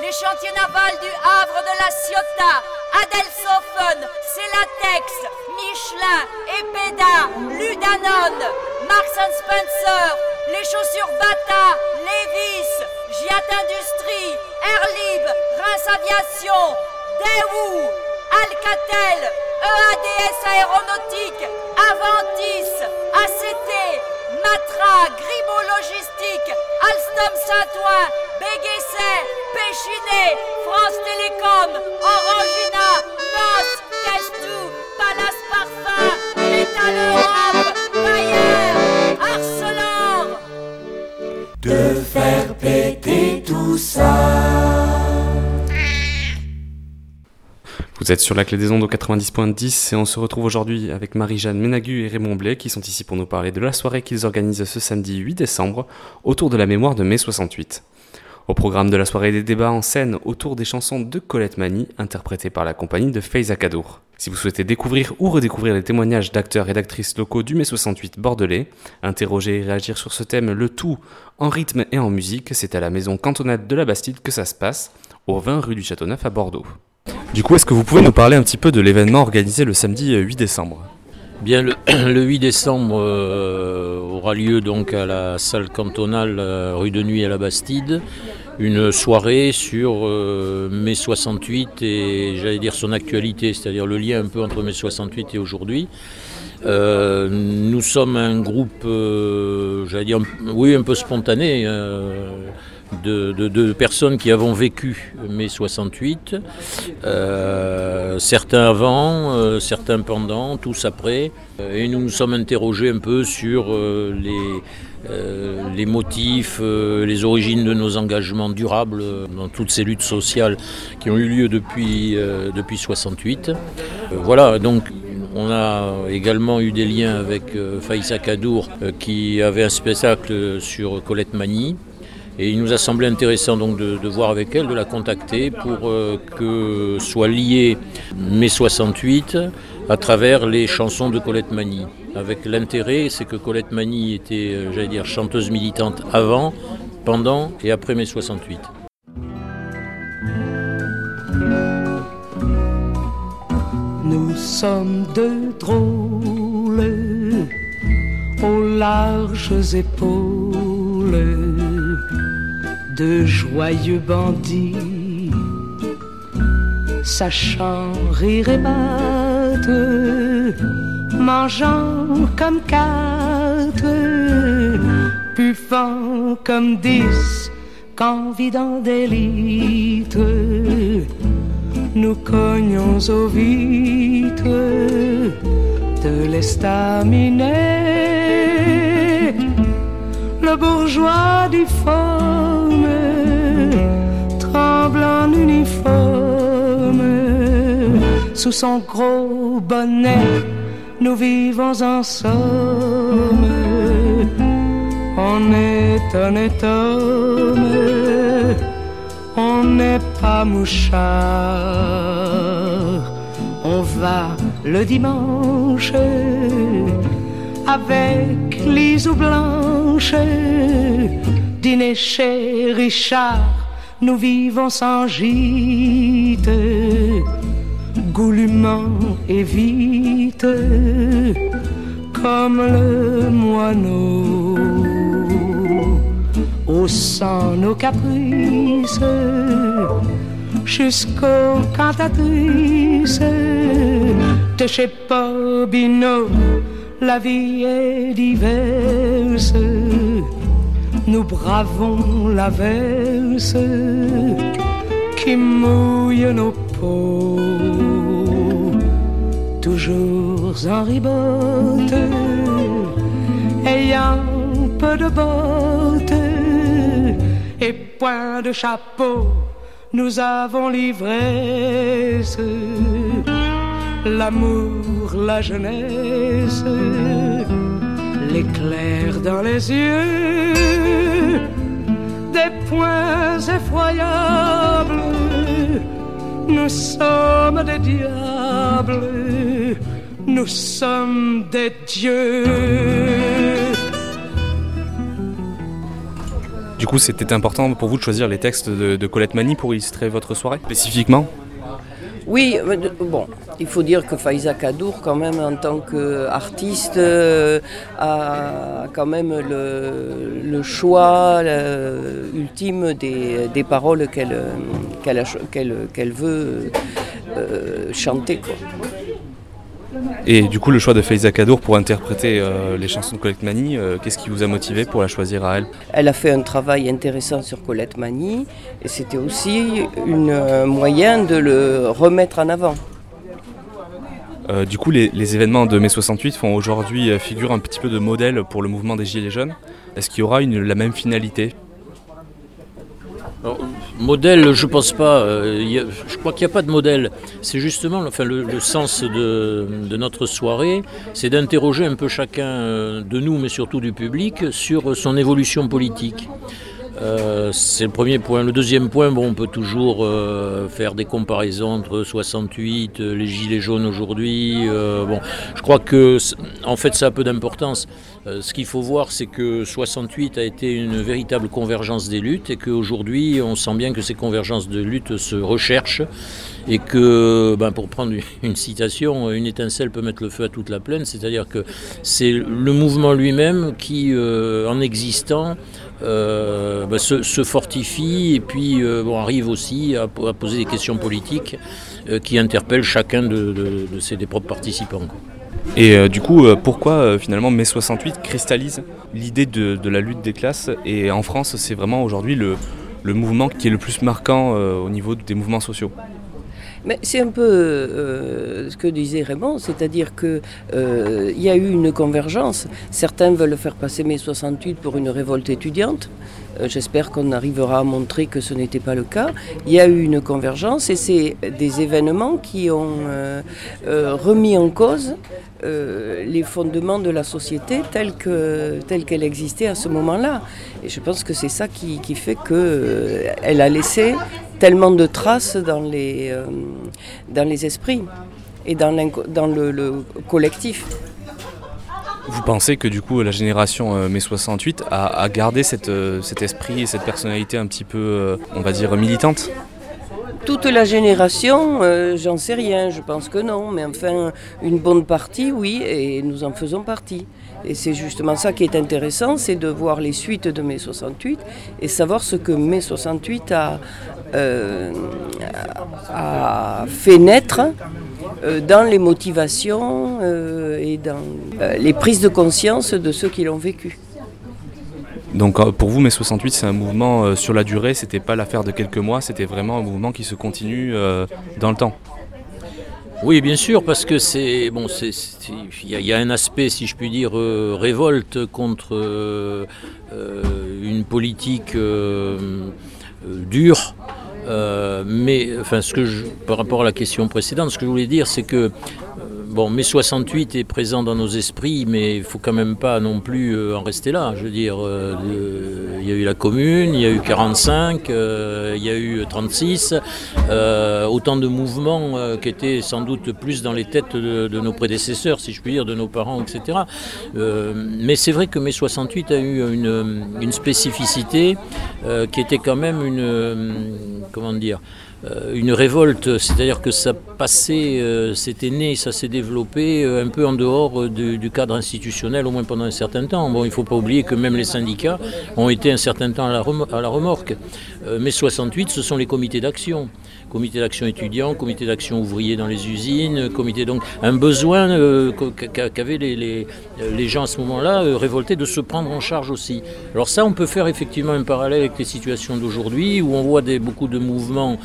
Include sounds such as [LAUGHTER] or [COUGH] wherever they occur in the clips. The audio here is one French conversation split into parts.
Les chantiers navals du Havre de la Ciotat, Adelsofen, Celatex, Michelin, Epeda, Ludanon, Marks Spencer, les chaussures Bata, Levis, Giat Industrie, Airlib, Reims Aviation, Daewoo, Alcatel, EADS Aéronautique, Aventis, ACT, Matra, Grimaud Logistique, Alstom Saint-Ouen, Péchiné, France Télécom, Orangina, NOS, Testou, Palace Parfum, Métal Europe, Bayer, Arcelor. De faire péter tout ça. Vous êtes sur la clé des ondes au 90.10 et on se retrouve aujourd'hui avec Marie-Jeanne Ménagu et Raymond Blais qui sont ici pour nous parler de la soirée qu'ils organisent ce samedi 8 décembre autour de la mémoire de mai 68. Au programme de la soirée des débats en scène autour des chansons de Colette Mani interprétées par la compagnie de Faiza Kadour. Si vous souhaitez découvrir ou redécouvrir les témoignages d'acteurs et d'actrices locaux du mai 68 bordelais, interroger et réagir sur ce thème le tout en rythme et en musique, c'est à la maison cantonale de la Bastide que ça se passe, au 20 rue du Châteauneuf à Bordeaux. Du coup, est-ce que vous pouvez nous parler un petit peu de l'événement organisé le samedi 8 euh, décembre? Bien, le, [CLEARS THROAT] le, 8 décembre euh, aura lieu donc à la salle cantonale euh, rue de Nuit à la Bastide une soirée sur euh, mai 68 et j'allais dire son actualité, c'est-à-dire le lien un peu entre mai 68 et aujourd'hui. Euh, nous sommes un groupe, j'allais dire, oui, un peu spontané. Euh, de, personnes qui avons vécu mai 68, euh, certains avant, euh, certains pendant, tous après, et nous nous sommes interrogés un peu sur euh, les, motifs, les origines de nos engagements durables dans toutes ces luttes sociales qui ont eu lieu depuis, depuis 68. voilà, donc on a également eu des liens avec Faïssa Kadour qui avait un spectacle sur Colette Mani. Et il nous a semblé intéressant donc de, voir avec elle, de la contacter pour euh, que soit lié mai 68 à travers les chansons de Colette Mani. Avec l'intérêt, c'est que Colette Mani était, euh, j'allais dire, chanteuse militante avant, pendant et après mai 68. Nous sommes deux drôles aux larges épaules de joyeux bandits, sachant rire et battre, mangeant comme quatre, puffant comme dix, qu'envidant d'élite, nous cognons aux vitres de l'estaminet le bourgeois difforme tremble en uniforme sous son gros bonnet. Nous vivons en somme. On est honnête homme, on n'est pas mouchard. On va le dimanche avec Lise Blanche, dîner chez Richard, nous vivons sans gîte, goulûment et vite, comme le moineau, haussant nos caprices, jusqu'aux cantatrices de chez Bobino la vie est diverse, nous bravons la verse qui mouille nos peaux, toujours en ribote, ayant peu de bottes et point de chapeau, nous avons l'ivresse l'amour, la jeunesse, l'éclair dans les yeux, des points effroyables. Nous sommes des diables, nous sommes des dieux. du coup, c'était important pour vous de choisir les textes de, Colette Mani pour illustrer votre soirée, spécifiquement? Oui, bon, il faut dire que Faiza Kadour, quand même, en tant qu'artiste, euh, a quand même le, choix ultime des, paroles qu'elle qu'elle veut euh, chanter. Et du coup, le choix de Faiza Kadour pour interpréter euh, les chansons de Colette Mani, euh, qu'est-ce qui vous a motivé pour la choisir à elle? Elle a fait un travail intéressant sur Colette Mani et c'était aussi un moyen de le remettre en avant. du coup, les, événements de mai 68 font aujourd'hui figure un petit peu de modèle pour le mouvement des Gilets jaunes. Est-ce qu'il y aura une, la même finalité? Modèle, je pense pas. Euh, je crois qu'il n'y a pas de modèle. C'est justement enfin, le, sens de, notre soirée, c'est d'interroger un peu chacun euh, de nous, mais surtout du public, sur son évolution politique. Euh, c'est le premier point. Le deuxième point, bon, on peut toujours faire des comparaisons entre 68, euh, les gilets jaunes aujourd'hui. bon, je crois que, en fait, ça a peu d'importance. Ce qu'il faut voir, c'est que 68 a été une véritable convergence des luttes et qu'aujourd'hui, on sent bien que ces convergences de luttes se recherchent et que, ben, pour prendre [LAUGHS] une citation, une étincelle peut mettre le feu à toute la plaine, c'est-à-dire que c'est le mouvement lui-même qui, en existant, euh, bah, se, fortifie et puis euh, arrive aussi à, poser des questions politiques euh, qui interpellent chacun de, ses propres participants. Et du coup, pourquoi finalement mai 68 cristallise l'idée de, la lutte des classes Et en France, c'est vraiment aujourd'hui le, le, mouvement qui est le plus marquant au niveau des mouvements sociaux? Mais c'est un peu euh, ce que disait Raymond, c'est-à-dire qu'il euh, y a eu une convergence. Certains veulent faire passer mai 68 pour une révolte étudiante. Euh, j'espère qu'on arrivera à montrer que ce n'était pas le cas. Il y a eu une convergence et c'est des événements qui ont remis en cause les fondements de la société telle qu'elle existait à ce moment-là. Et je pense que c'est ça qui, qui fait qu'elle a laissé tellement de traces dans les, euh, dans les esprits et dans, dans le, collectif. Vous pensez que du coup la génération euh, mai 68 a, gardé cette, euh, cet esprit et cette personnalité un petit peu, on va dire, militante? Toute la génération, j'en sais rien, je pense que non, mais enfin une bonne partie, oui, et nous en faisons partie. Et c'est justement ça qui est intéressant, c'est de voir les suites de mai 68 et savoir ce que mai 68 a, euh, a fait naître euh, dans les motivations euh, et dans les prises de conscience de ceux qui l'ont vécu. Donc pour vous, mai 68, c'est un mouvement sur la durée, c'était pas l'affaire de quelques mois, c'était vraiment un mouvement qui se continue dans le temps. Oui, bien sûr, parce que c'est bon, il y, a un aspect, si je puis dire, révolte contre une politique dure. Euh, mais enfin, ce que par rapport à la question précédente, ce que je voulais dire, c'est que Bon, mai 68 est présent dans nos esprits, mais il faut quand même pas non plus euh, en rester là. Je veux dire, euh, il y a eu la commune, il y a eu 45, euh, il y a eu 36, autant de mouvements qui étaient sans doute plus dans les têtes de, nos prédécesseurs, si je puis dire, de nos parents, etc. mais c'est vrai que mai 68 a eu une, une spécificité qui était quand même une, comment dire, une révolte, c'est-à-dire que ça passait, euh, c'était né, ça s'est développé euh, un peu en dehors du, cadre institutionnel, au moins pendant un certain temps. Bon, il ne faut pas oublier que même les syndicats ont été un certain temps à la, remorque. mais 68, ce sont les comités d'action comité d'action étudiant, comité d'action ouvrier dans les usines, comité donc un besoin qu'avaient les, gens à ce moment-là révoltés de se prendre en charge aussi. Alors ça, on peut faire effectivement un parallèle avec les situations d'aujourd'hui où on voit beaucoup de mouvements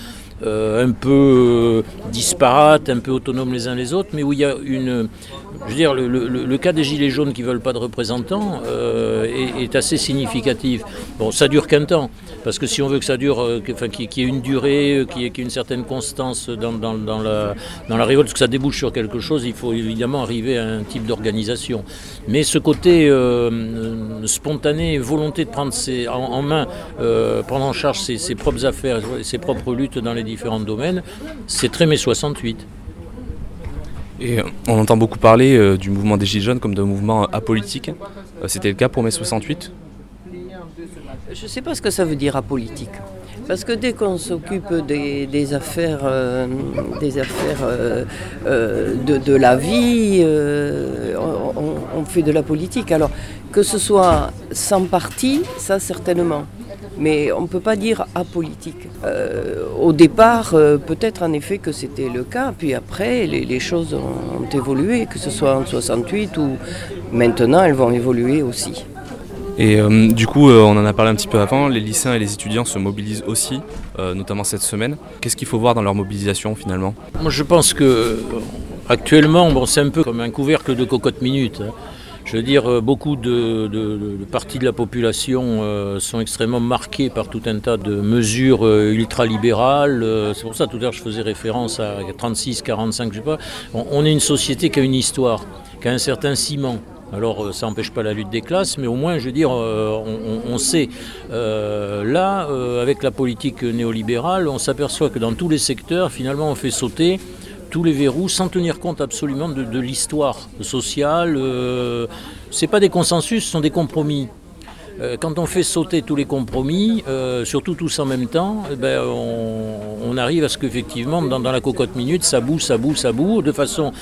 euh, un peu disparates, un peu autonomes les uns les autres, mais où il y a une. Je veux dire, le, cas des Gilets jaunes qui ne veulent pas de représentants euh, est, assez significatif. Bon, ça dure qu'un temps, parce que si on veut que ça dure, euh, enfin, qu'il y ait une durée, qu'il y ait une certaine constance dans, la, dans la révolte, que ça débouche sur quelque chose, il faut évidemment arriver à un type d'organisation. Mais ce côté spontané, volonté de prendre en, main, prendre en charge ses, ses propres affaires, ses propres luttes dans les différents domaines, c'est très mai 68. Et euh, on entend beaucoup parler euh, du mouvement des Gilets jaunes comme d'un mouvement apolitique. Euh, c'était le cas pour mai 68 Je ne sais pas ce que ça veut dire apolitique. Parce que dès qu'on s'occupe des, affaires, euh, des affaires euh, euh, de, la vie, on, fait de la politique. Alors que ce soit sans parti, ça certainement. Mais on ne peut pas dire apolitique. au départ, peut-être en effet que c'était le cas, puis après, les, les, choses ont évolué, que ce soit en 68 ou maintenant, elles vont évoluer aussi. Et euh, du coup, euh, on en a parlé un petit peu avant, les lycéens et les étudiants se mobilisent aussi, euh, notamment cette semaine. Qu'est-ce qu'il faut voir dans leur mobilisation finalement? Moi je pense que actuellement, bon, c'est un peu comme un couvercle de cocotte minute. Hein. Je veux dire, beaucoup de, parties de la population sont extrêmement marquées par tout un tas de mesures ultralibérales. c'est pour ça, tout à l'heure, je faisais référence à 36, 45, je sais pas. on est une société qui a une histoire, qui a un certain ciment. Alors euh, ça n'empêche pas la lutte des classes, mais au moins, je veux dire, euh, on, sait. Euh, là, avec la politique néolibérale, on s'aperçoit que dans tous les secteurs, finalement, on fait sauter tous les verrous sans tenir compte absolument de, l'histoire sociale. ce pas des consensus, ce sont des compromis. Quand on fait sauter tous les compromis, surtout tous en même temps, eh ben, on, arrive à ce qu'effectivement, dans, dans, la cocotte minute, ça boue, ça boue, ça boue, de façon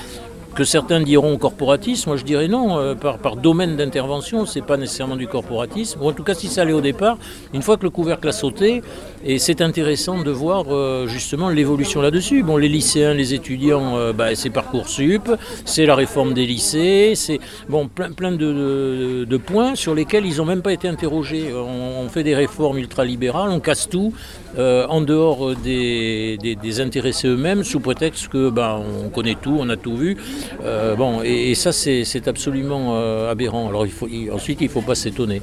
que certains diront corporatisme, moi je dirais non, euh, par, domaine d'intervention, c'est pas nécessairement du corporatisme, en tout cas si ça allait au départ, une fois que le couvercle a sauté, et c'est intéressant de voir euh, justement l'évolution là-dessus. Bon, les lycéens, les étudiants, euh, bah, c'est Parcoursup, c'est la réforme des lycées, c'est bon, plein, de, points sur lesquels ils n'ont même pas été interrogés. On, fait des réformes ultralibérales, on casse tout, en dehors des, intéressés eux-mêmes, sous prétexte que ben, on connaît tout, on a tout vu. Euh, bon, et, ça, c'est absolument euh, aberrant. Alors ensuite, il ne faut pas s'étonner.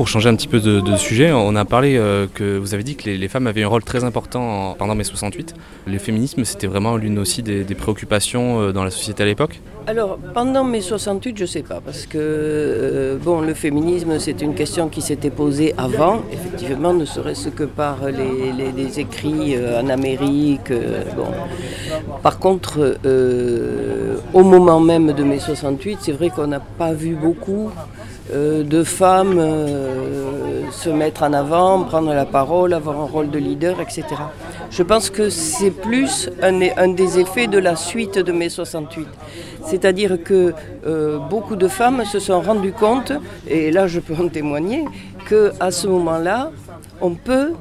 Pour changer un petit peu de, sujet, on a parlé euh, que vous avez dit que les, femmes avaient un rôle très important pendant mai 68. Le féminisme, c'était vraiment l'une aussi des, préoccupations dans la société à l'époque? Alors, pendant mai 68, je ne sais pas, parce que bon, le féminisme, c'est une question qui s'était posée avant, effectivement, ne serait-ce que par les, écrits en Amérique. bon. Par contre, au moment même de mai 68, c'est vrai qu'on n'a pas vu beaucoup euh, de femmes euh, se mettre en avant, prendre la parole, avoir un rôle de leader, etc. Je pense que c'est plus un, des effets de la suite de mai 68. C'est-à-dire que euh, beaucoup de femmes se sont rendues compte, et là je peux en témoigner, qu'à ce moment-là, on peut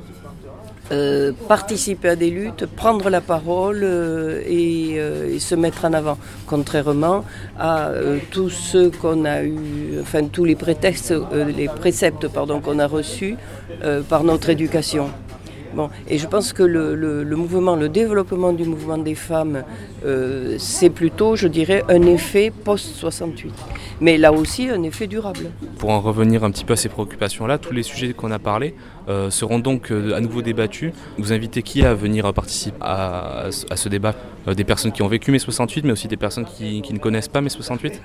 euh, participer à des luttes, prendre la parole euh, euh, et, se mettre en avant, contrairement à tous ceux qu'on a eu, enfin tous les prétextes, les préceptes pardon qu'on a reçus par notre éducation. Et je pense que le, mouvement, le développement du mouvement des femmes, c'est plutôt, je dirais, un effet post-68 mais là aussi un effet durable. Pour en revenir un petit peu à ces préoccupations-là, tous les sujets qu'on a parlé euh, seront donc euh, à nouveau débattus. Vous invitez qui à venir participer à, ce débat? Euh, Des personnes qui ont vécu mai 68, mais aussi des personnes qui, qui ne connaissent pas mai 68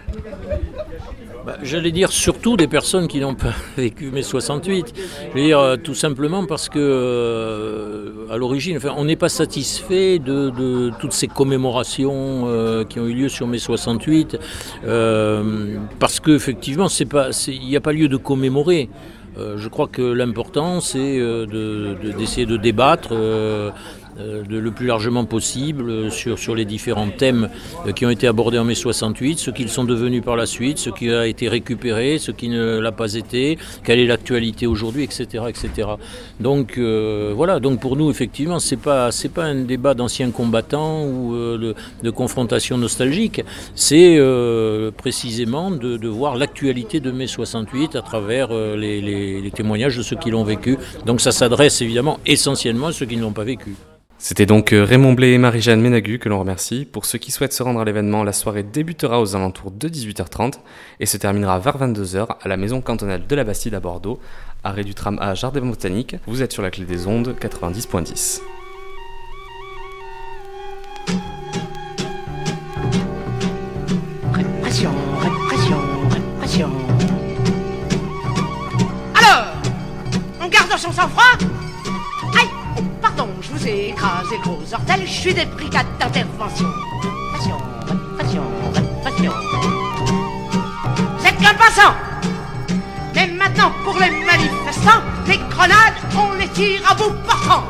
bah, j'allais dire surtout des personnes qui n'ont pas [LAUGHS] vécu mai 68. Je veux dire euh, tout simplement parce que euh, à l'origine, enfin, on n'est pas satisfait de, toutes ces commémorations euh, qui ont eu lieu sur mai 68 parce qu'effectivement, il n'y a pas lieu de commémorer. je crois que l'important, c'est d'essayer de, débattre le plus largement possible sur, sur les différents thèmes euh, qui ont été abordés en mai 68, ce qu'ils sont devenus par la suite, ce qui a été récupéré, ce qui ne l'a pas été, quelle est l'actualité aujourd'hui, etc., etc. Donc euh, voilà, donc pour nous effectivement c'est pas pas un débat d'anciens combattants ou de, confrontation nostalgique, c'est précisément de, voir l'actualité de mai 68 à travers les, les témoignages de ceux qui l'ont vécu. Donc ça s'adresse évidemment essentiellement à ceux qui ne l'ont pas vécu. C'était donc euh, Raymond Blé et Marie-Jeanne Ménagu que l'on remercie. Pour ceux qui souhaitent se rendre à l'événement, la soirée débutera aux alentours de 18h30 et se terminera vers 22h à la maison cantonale de la Bastide à Bordeaux, arrêt du tram à Jardin Botanique. Vous êtes sur la clé des ondes 90.10. gros ortel, je suis des brigades d'intervention. Répression, répression. Vous êtes qu'un passant Mais maintenant, pour les manifestants les grenades, on les tire à bout portant.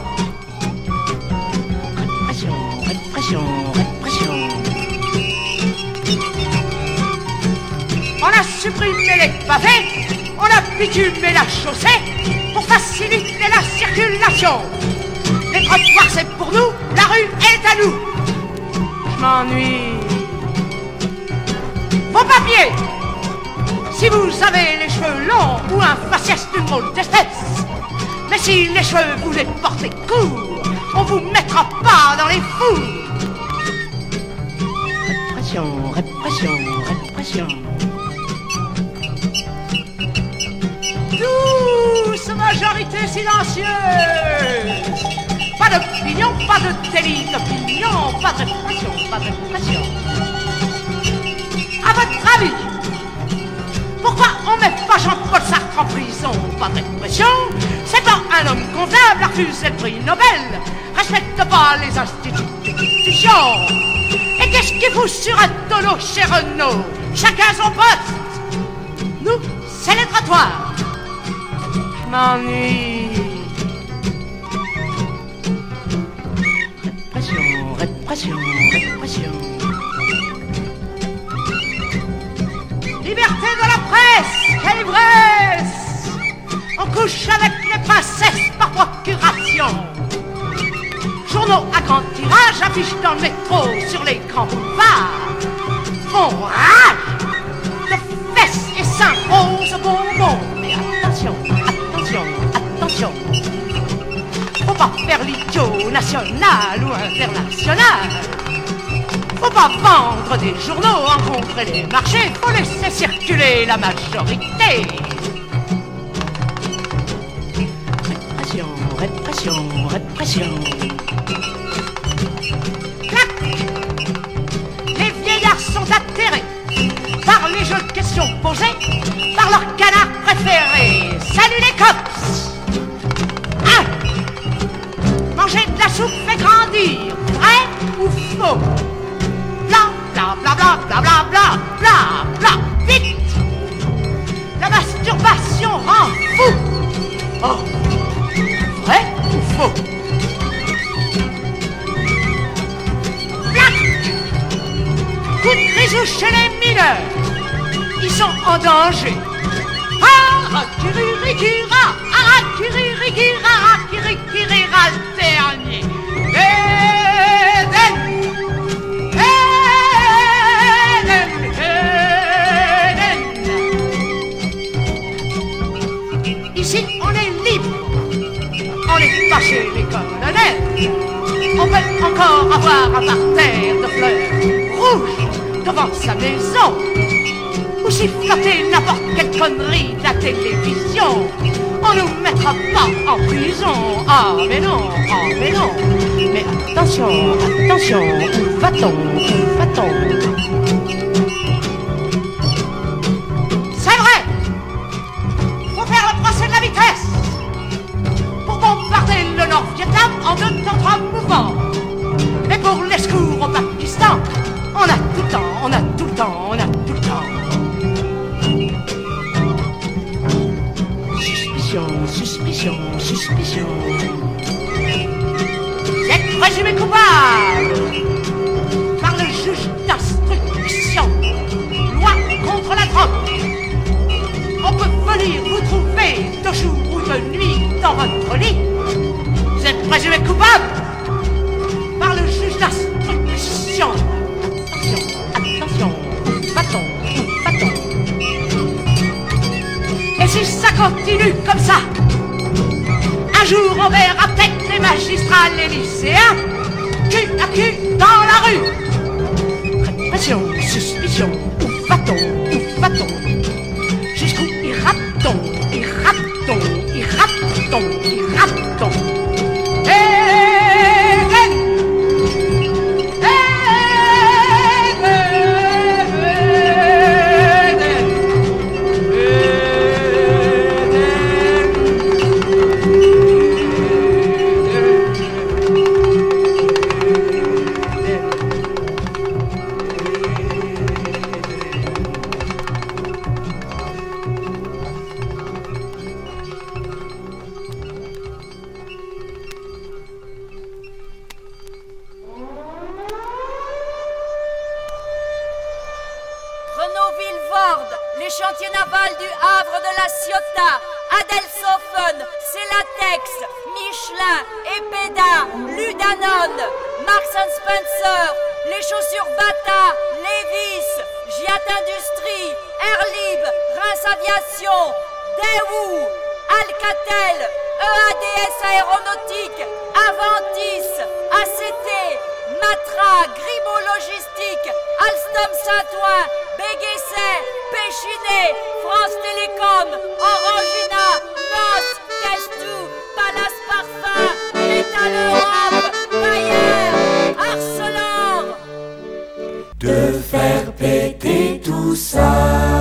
Répression, répression, répression. On a supprimé les pavés, on a bitumé la chaussée pour faciliter la circulation. Les trottoirs, c'est pour nous, la rue est à nous. Je m'ennuie. Vos papiers Si vous avez les cheveux longs ou un faciès d'une drôle d'espèce, mais si les cheveux vous les portez courts, on vous mettra pas dans les fous. Répression, répression, répression. Douce majorité silencieuse Pas d'opinion, pas de délit d'opinion, pas de répression, pas de répression. À votre avis, pourquoi on met pas Jean-Paul Sartre en prison Pas de répression C'est pas un homme convenable à refuser le prix Nobel Respecte pas les institutions Et qu'est-ce qu'il fout sur un tonneau chez Renault Chacun son poste. Nous, c'est les m'ennuie Liberté de la presse, quelle ivresse On couche avec les princesses par procuration Journaux à grand tirage affichent dans le métro sur les grands boulevards Font rage. De fesses et seins roses bonbons Mais attention, attention, attention. Faut pas faire l'idiot national ou international faut pas vendre des journaux, rencontrer les marchés, faut laisser circuler la majorité. Répression, répression, répression. Les vieillards sont atterrés par les jeux de questions posés par leur canard préféré. Salut les cops Un Manger de la soupe fait grandir, vrai ou faux? bla vite. La masturbation rend fou. Oh. Vrai ou faux? Black. Coup de grisou chez les mineurs Ils sont en danger. Ah, Aratiririgira Aratiririgira ah, Encore avoir un parterre de fleurs rouges devant sa maison. Ou si flotter n'importe quelle connerie de la télévision. On nous mettra pas en prison. Ah, mais non, ah, mais non. Mais attention, attention, où va-t-on, où va-t-on? C'est vrai Faut faire le procès de la vitesse Pour bombarder le Nord-Vietnam en deux temps trois mouvements on a tout le temps, on a tout le temps Suspicion, suspicion, suspicion êtes présumé coupable par le juge d'instruction. Loi contre la drogue. On peut venir vous trouver de jour ou de nuit dans votre lit. Vous êtes présumé coupable par le juge d'instruction. Continue comme ça, un jour on verra peut-être les magistrats, les lycéens, cul à cul dans la rue. Répression, suspicion, où va-t-on Où va-t-on? Jusqu'où ira-t-on? Marks and Spencer, les chaussures Bata, Levis, Giat Industrie, Airlib, Reims Aviation, Daewoo, Alcatel, EADS Aéronautique, Aventis, ACT, Matra, Grimaud Logistique, Alstom Saint-Ouen, Béguesset, Péchiné, France Télécom, Orangina, NOS, Testou, Palace Parfum, L'État l'Europe. usai